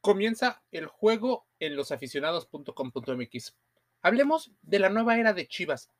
Comienza el juego en losaficionados.com.mx. Hablemos de la nueva era de Chivas.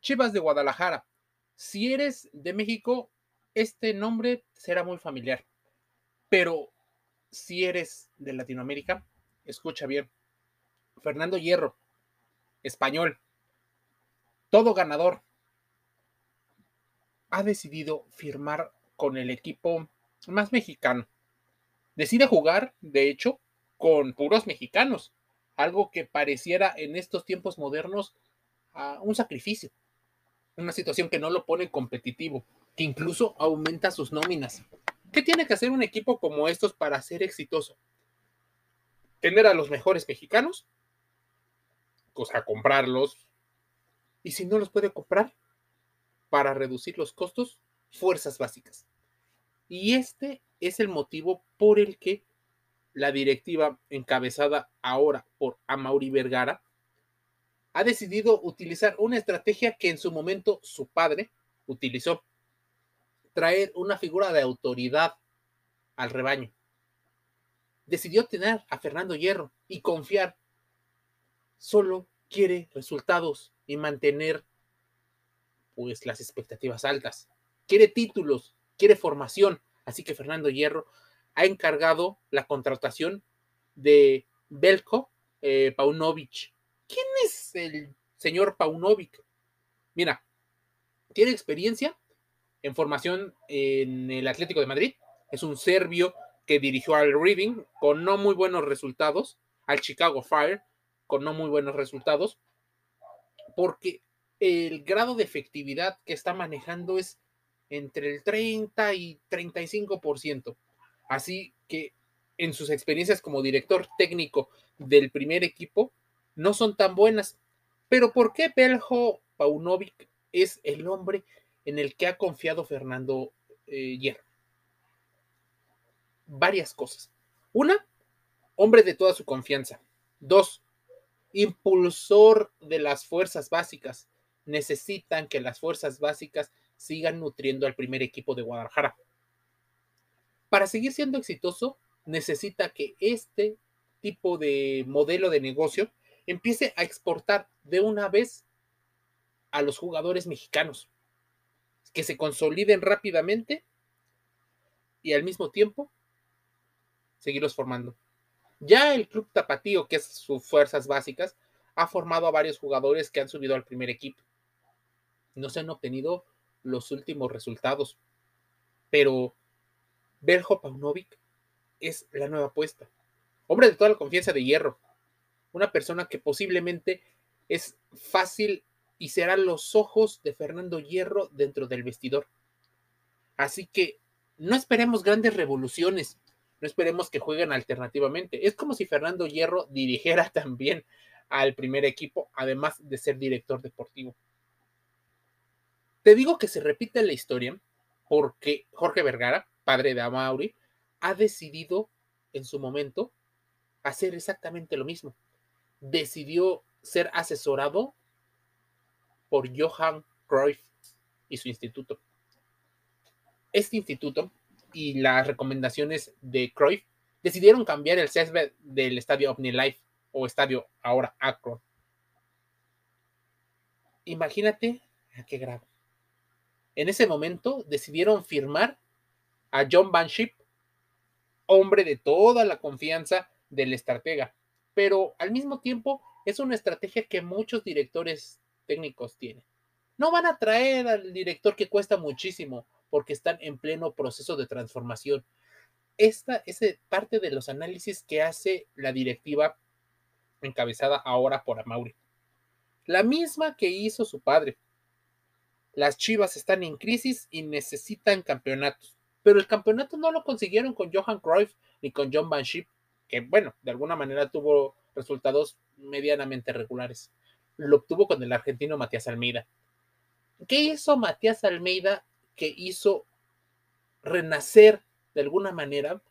Chivas de Guadalajara. Si eres de México, este nombre será muy familiar. Pero si eres de Latinoamérica, escucha bien. Fernando Hierro, español, todo ganador, ha decidido firmar con el equipo más mexicano decide jugar, de hecho, con puros mexicanos, algo que pareciera en estos tiempos modernos uh, un sacrificio, una situación que no lo pone competitivo, que incluso aumenta sus nóminas. ¿Qué tiene que hacer un equipo como estos para ser exitoso? Tener a los mejores mexicanos, o sea, comprarlos, y si no los puede comprar, para reducir los costos, fuerzas básicas. Y este es el motivo por el que la directiva encabezada ahora por Amaury Vergara ha decidido utilizar una estrategia que en su momento su padre utilizó, traer una figura de autoridad al rebaño. Decidió tener a Fernando Hierro y confiar. Solo quiere resultados y mantener pues las expectativas altas. Quiere títulos, quiere formación. Así que Fernando Hierro ha encargado la contratación de Belko eh, Paunovic. ¿Quién es el señor Paunovic? Mira, tiene experiencia en formación en el Atlético de Madrid. Es un serbio que dirigió al Reading con no muy buenos resultados, al Chicago Fire con no muy buenos resultados, porque el grado de efectividad que está manejando es entre el 30 y 35%. Así que en sus experiencias como director técnico del primer equipo no son tan buenas. Pero ¿por qué Beljo Paunovic es el hombre en el que ha confiado Fernando eh, Hierro? Varias cosas. Una, hombre de toda su confianza. Dos, impulsor de las fuerzas básicas. Necesitan que las fuerzas básicas sigan nutriendo al primer equipo de Guadalajara. Para seguir siendo exitoso, necesita que este tipo de modelo de negocio empiece a exportar de una vez a los jugadores mexicanos, que se consoliden rápidamente y al mismo tiempo seguirlos formando. Ya el Club Tapatío, que es sus fuerzas básicas, ha formado a varios jugadores que han subido al primer equipo. No se han obtenido los últimos resultados. Pero Beljo Paunovic es la nueva apuesta. Hombre de toda la confianza de hierro. Una persona que posiblemente es fácil y será los ojos de Fernando Hierro dentro del vestidor. Así que no esperemos grandes revoluciones, no esperemos que jueguen alternativamente. Es como si Fernando Hierro dirigiera también al primer equipo, además de ser director deportivo. Te digo que se repite la historia porque Jorge Vergara, padre de Amauri, ha decidido en su momento hacer exactamente lo mismo. Decidió ser asesorado por Johan Cruyff y su instituto. Este instituto y las recomendaciones de Cruyff decidieron cambiar el césped del estadio Life o estadio ahora Akron. Imagínate a qué grado en ese momento decidieron firmar a John Banship, hombre de toda la confianza del estratega, pero al mismo tiempo es una estrategia que muchos directores técnicos tienen. No van a traer al director que cuesta muchísimo porque están en pleno proceso de transformación. Esta es parte de los análisis que hace la directiva encabezada ahora por Amauri. La misma que hizo su padre. Las Chivas están en crisis y necesitan campeonatos. Pero el campeonato no lo consiguieron con Johan Cruyff ni con John Van Schip, que bueno, de alguna manera tuvo resultados medianamente regulares. Lo obtuvo con el argentino Matías Almeida. ¿Qué hizo Matías Almeida que hizo renacer de alguna manera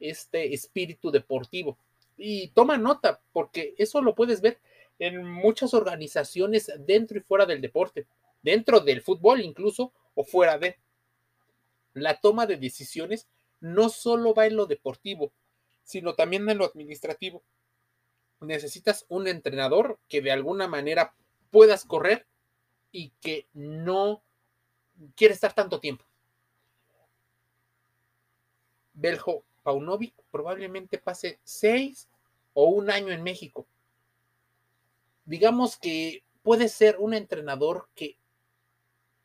este espíritu deportivo? Y toma nota, porque eso lo puedes ver en muchas organizaciones dentro y fuera del deporte dentro del fútbol incluso o fuera de. La toma de decisiones no solo va en lo deportivo, sino también en lo administrativo. Necesitas un entrenador que de alguna manera puedas correr y que no quiere estar tanto tiempo. Beljo Paunovic probablemente pase seis o un año en México. Digamos que puede ser un entrenador que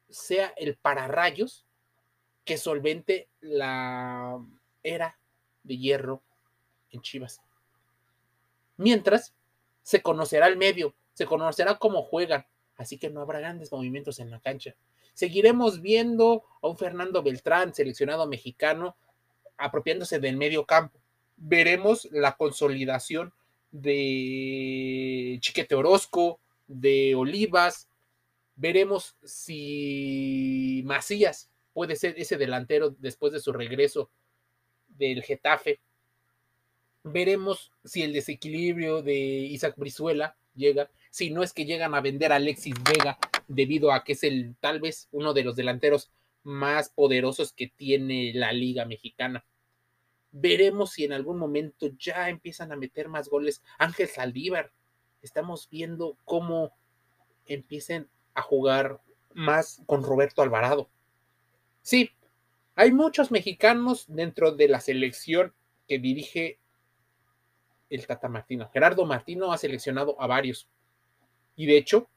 sea el pararrayos que solvente la era de hierro en Chivas. Mientras, se conocerá el medio, se conocerá cómo juegan, así que no habrá grandes movimientos en la cancha. Seguiremos viendo a un Fernando Beltrán, seleccionado mexicano, apropiándose del medio campo. Veremos la consolidación de Chiquete Orozco, de Olivas. Veremos si Macías puede ser ese delantero después de su regreso del Getafe. Veremos si el desequilibrio de Isaac Brizuela llega, si no es que llegan a vender a Alexis Vega debido a que es el tal vez uno de los delanteros más poderosos que tiene la liga mexicana. Veremos si en algún momento ya empiezan a meter más goles. Ángel Saldívar, estamos viendo cómo empiecen a jugar más con Roberto Alvarado. Sí, hay muchos mexicanos dentro de la selección que dirige el Tata Martino. Gerardo Martino ha seleccionado a varios. Y de hecho,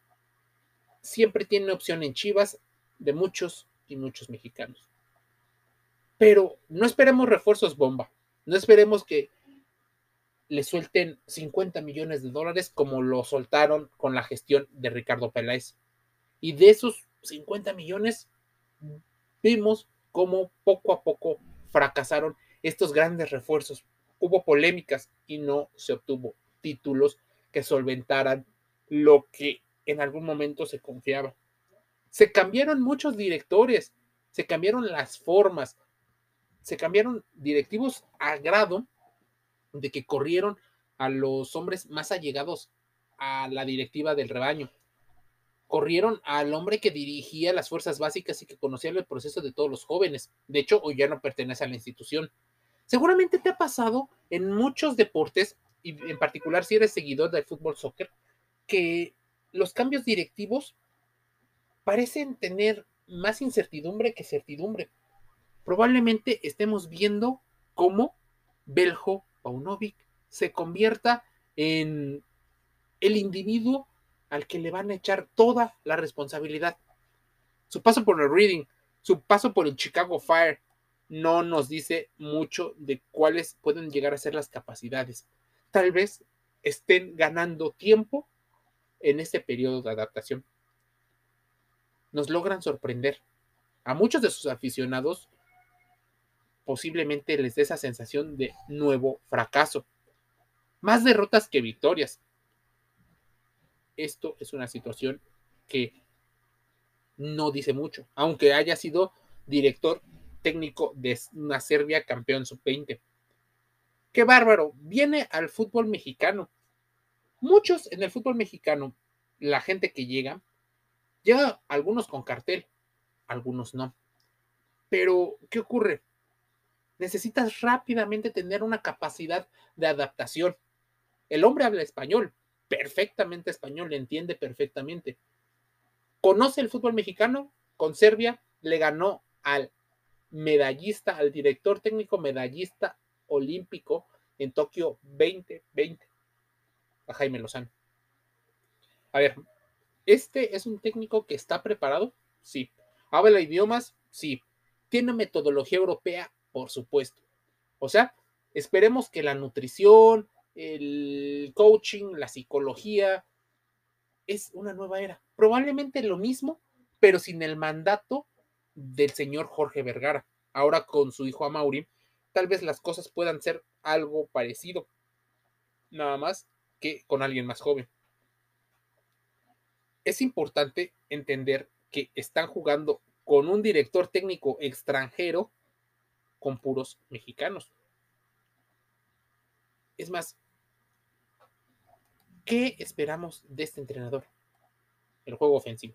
siempre tiene opción en Chivas de muchos y muchos mexicanos. Pero no esperemos refuerzos bomba. No esperemos que le suelten 50 millones de dólares como lo soltaron con la gestión de Ricardo Peláez. Y de esos 50 millones, vimos cómo poco a poco fracasaron estos grandes refuerzos. Hubo polémicas y no se obtuvo títulos que solventaran lo que en algún momento se confiaba. Se cambiaron muchos directores, se cambiaron las formas, se cambiaron directivos a grado de que corrieron a los hombres más allegados a la directiva del rebaño. Corrieron al hombre que dirigía las fuerzas básicas y que conocía el proceso de todos los jóvenes. De hecho, hoy ya no pertenece a la institución. Seguramente te ha pasado en muchos deportes, y en particular si eres seguidor del fútbol soccer, que los cambios directivos parecen tener más incertidumbre que certidumbre. Probablemente estemos viendo cómo Beljo Paunovic se convierta en el individuo al que le van a echar toda la responsabilidad. Su paso por el Reading, su paso por el Chicago Fire, no nos dice mucho de cuáles pueden llegar a ser las capacidades. Tal vez estén ganando tiempo en este periodo de adaptación. Nos logran sorprender. A muchos de sus aficionados posiblemente les dé esa sensación de nuevo fracaso. Más derrotas que victorias. Esto es una situación que no dice mucho, aunque haya sido director técnico de una Serbia campeón sub-20. Qué bárbaro, viene al fútbol mexicano. Muchos en el fútbol mexicano, la gente que llega, llega algunos con cartel, algunos no. Pero, ¿qué ocurre? necesitas rápidamente tener una capacidad de adaptación. El hombre habla español, perfectamente español, le entiende perfectamente. Conoce el fútbol mexicano, con Serbia le ganó al medallista, al director técnico medallista olímpico en Tokio 2020, a Jaime Lozano. A ver, ¿este es un técnico que está preparado? Sí. ¿Habla idiomas? Sí. ¿Tiene metodología europea? por supuesto. O sea, esperemos que la nutrición, el coaching, la psicología, es una nueva era. Probablemente lo mismo, pero sin el mandato del señor Jorge Vergara. Ahora con su hijo Amaury, tal vez las cosas puedan ser algo parecido. Nada más que con alguien más joven. Es importante entender que están jugando con un director técnico extranjero con puros mexicanos. Es más, ¿qué esperamos de este entrenador? El juego ofensivo.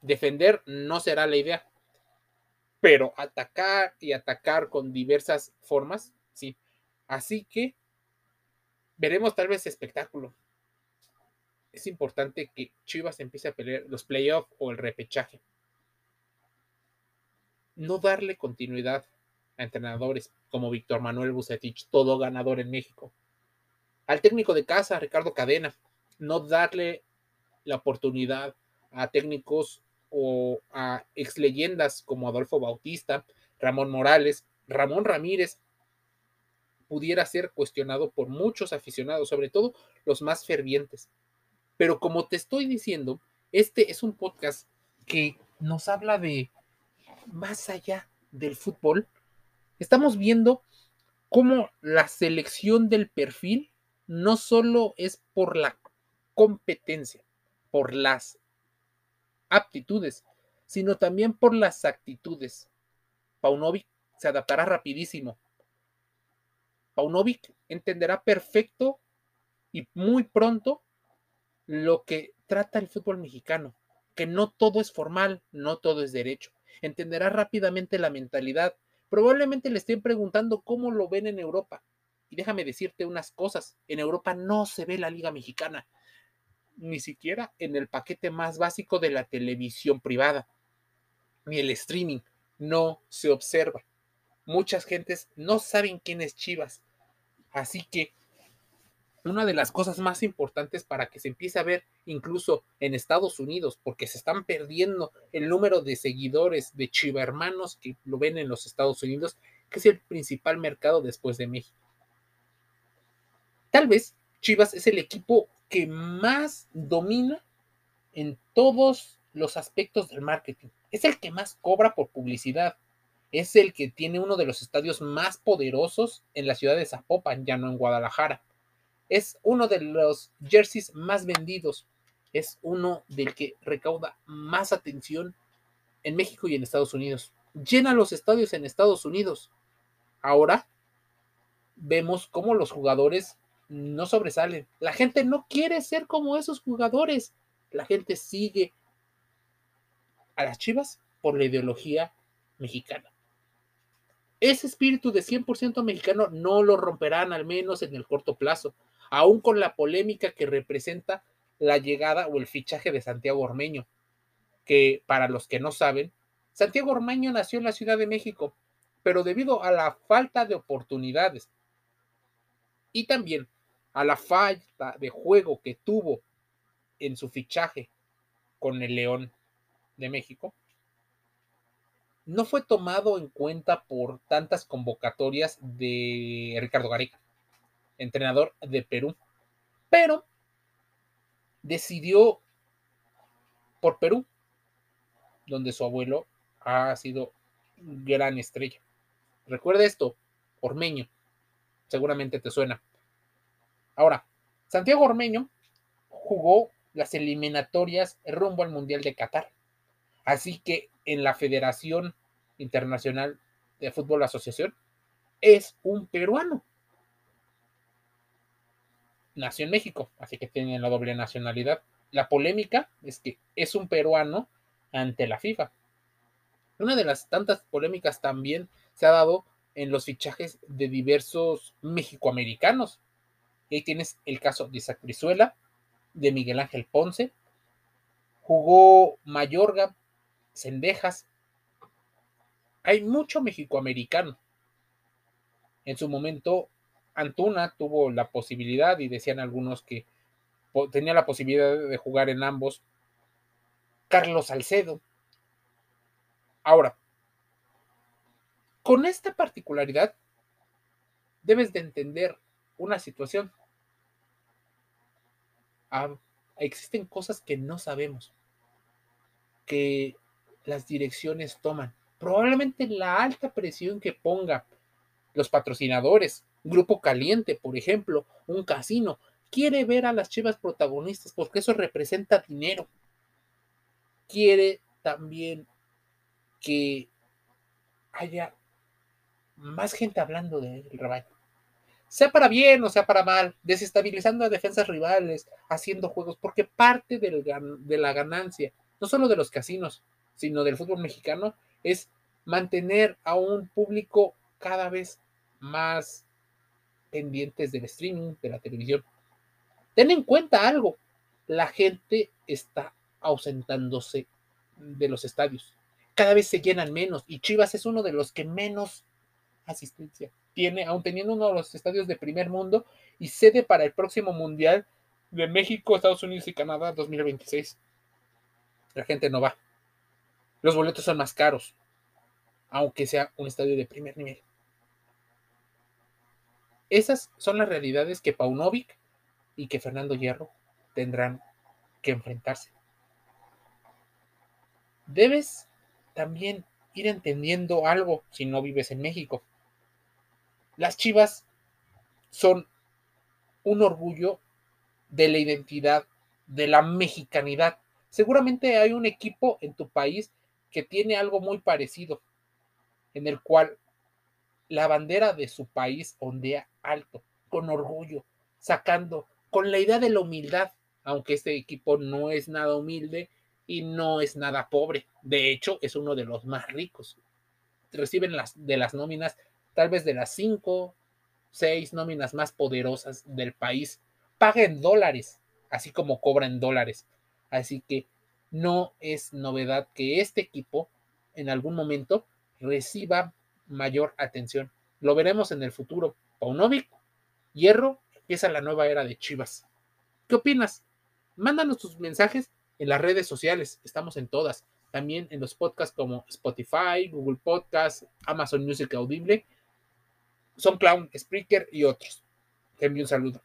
Defender no será la idea, pero atacar y atacar con diversas formas, sí. Así que veremos tal vez espectáculo. Es importante que Chivas empiece a pelear los playoffs o el repechaje. No darle continuidad a entrenadores como Víctor Manuel Bucetich, todo ganador en México. Al técnico de casa, Ricardo Cadena, no darle la oportunidad a técnicos o a ex leyendas como Adolfo Bautista, Ramón Morales, Ramón Ramírez, pudiera ser cuestionado por muchos aficionados, sobre todo los más fervientes. Pero como te estoy diciendo, este es un podcast que nos habla de más allá del fútbol. Estamos viendo cómo la selección del perfil no solo es por la competencia, por las aptitudes, sino también por las actitudes. Paunovic se adaptará rapidísimo. Paunovic entenderá perfecto y muy pronto lo que trata el fútbol mexicano, que no todo es formal, no todo es derecho. Entenderá rápidamente la mentalidad. Probablemente le estén preguntando cómo lo ven en Europa. Déjame decirte unas cosas, en Europa no se ve la Liga Mexicana, ni siquiera en el paquete más básico de la televisión privada, ni el streaming, no se observa. Muchas gentes no saben quién es Chivas. Así que una de las cosas más importantes para que se empiece a ver incluso en Estados Unidos, porque se están perdiendo el número de seguidores de Chiva hermanos que lo ven en los Estados Unidos, que es el principal mercado después de México. Tal vez Chivas es el equipo que más domina en todos los aspectos del marketing. Es el que más cobra por publicidad. Es el que tiene uno de los estadios más poderosos en la ciudad de Zapopan, ya no en Guadalajara es uno de los jerseys más vendidos. Es uno del que recauda más atención en México y en Estados Unidos. Llena los estadios en Estados Unidos. Ahora vemos cómo los jugadores no sobresalen. La gente no quiere ser como esos jugadores. La gente sigue a las Chivas por la ideología mexicana. Ese espíritu de 100% mexicano no lo romperán al menos en el corto plazo aún con la polémica que representa la llegada o el fichaje de Santiago Ormeño, que para los que no saben, Santiago Ormeño nació en la Ciudad de México, pero debido a la falta de oportunidades y también a la falta de juego que tuvo en su fichaje con el León de México, no fue tomado en cuenta por tantas convocatorias de Ricardo Gareca entrenador de Perú, pero decidió por Perú, donde su abuelo ha sido gran estrella. Recuerda esto, Ormeño, seguramente te suena. Ahora, Santiago Ormeño jugó las eliminatorias rumbo al Mundial de Qatar. Así que en la Federación Internacional de Fútbol Asociación es un peruano nació en México, así que tiene la doble nacionalidad. La polémica es que es un peruano ante la FIFA. Una de las tantas polémicas también se ha dado en los fichajes de diversos mexicoamericanos. Ahí tienes el caso de Isaac de Miguel Ángel Ponce, jugó Mayorga, Cendejas. Hay mucho mexicoamericano. En su momento Antuna tuvo la posibilidad y decían algunos que tenía la posibilidad de jugar en ambos. Carlos Salcedo. Ahora, con esta particularidad, debes de entender una situación. Ah, existen cosas que no sabemos, que las direcciones toman. Probablemente la alta presión que ponga los patrocinadores, Grupo Caliente, por ejemplo, un casino, quiere ver a las chivas protagonistas porque eso representa dinero. Quiere también que haya más gente hablando del rebaño. Sea para bien o sea para mal, desestabilizando a defensas rivales, haciendo juegos, porque parte de la ganancia, no solo de los casinos, sino del fútbol mexicano, es mantener a un público cada vez más pendientes del streaming, de la televisión. Ten en cuenta algo, la gente está ausentándose de los estadios. Cada vez se llenan menos y Chivas es uno de los que menos asistencia tiene, aún teniendo uno de los estadios de primer mundo y sede para el próximo Mundial de México, Estados Unidos y Canadá 2026. La gente no va. Los boletos son más caros, aunque sea un estadio de primer nivel. Esas son las realidades que Paunovic y que Fernando Hierro tendrán que enfrentarse. Debes también ir entendiendo algo si no vives en México. Las Chivas son un orgullo de la identidad, de la mexicanidad. Seguramente hay un equipo en tu país que tiene algo muy parecido, en el cual la bandera de su país ondea alto, con orgullo, sacando, con la idea de la humildad, aunque este equipo no es nada humilde y no es nada pobre. De hecho, es uno de los más ricos. Reciben las de las nóminas, tal vez de las cinco, seis nóminas más poderosas del país. Paga en dólares, así como cobra en dólares. Así que no es novedad que este equipo en algún momento reciba mayor atención. Lo veremos en el futuro. Paunovic, Hierro, empieza la nueva era de Chivas. ¿Qué opinas? Mándanos tus mensajes en las redes sociales, estamos en todas, también en los podcasts como Spotify, Google Podcasts, Amazon Music Audible, Son Clown, Spreaker y otros. Te envío un saludo.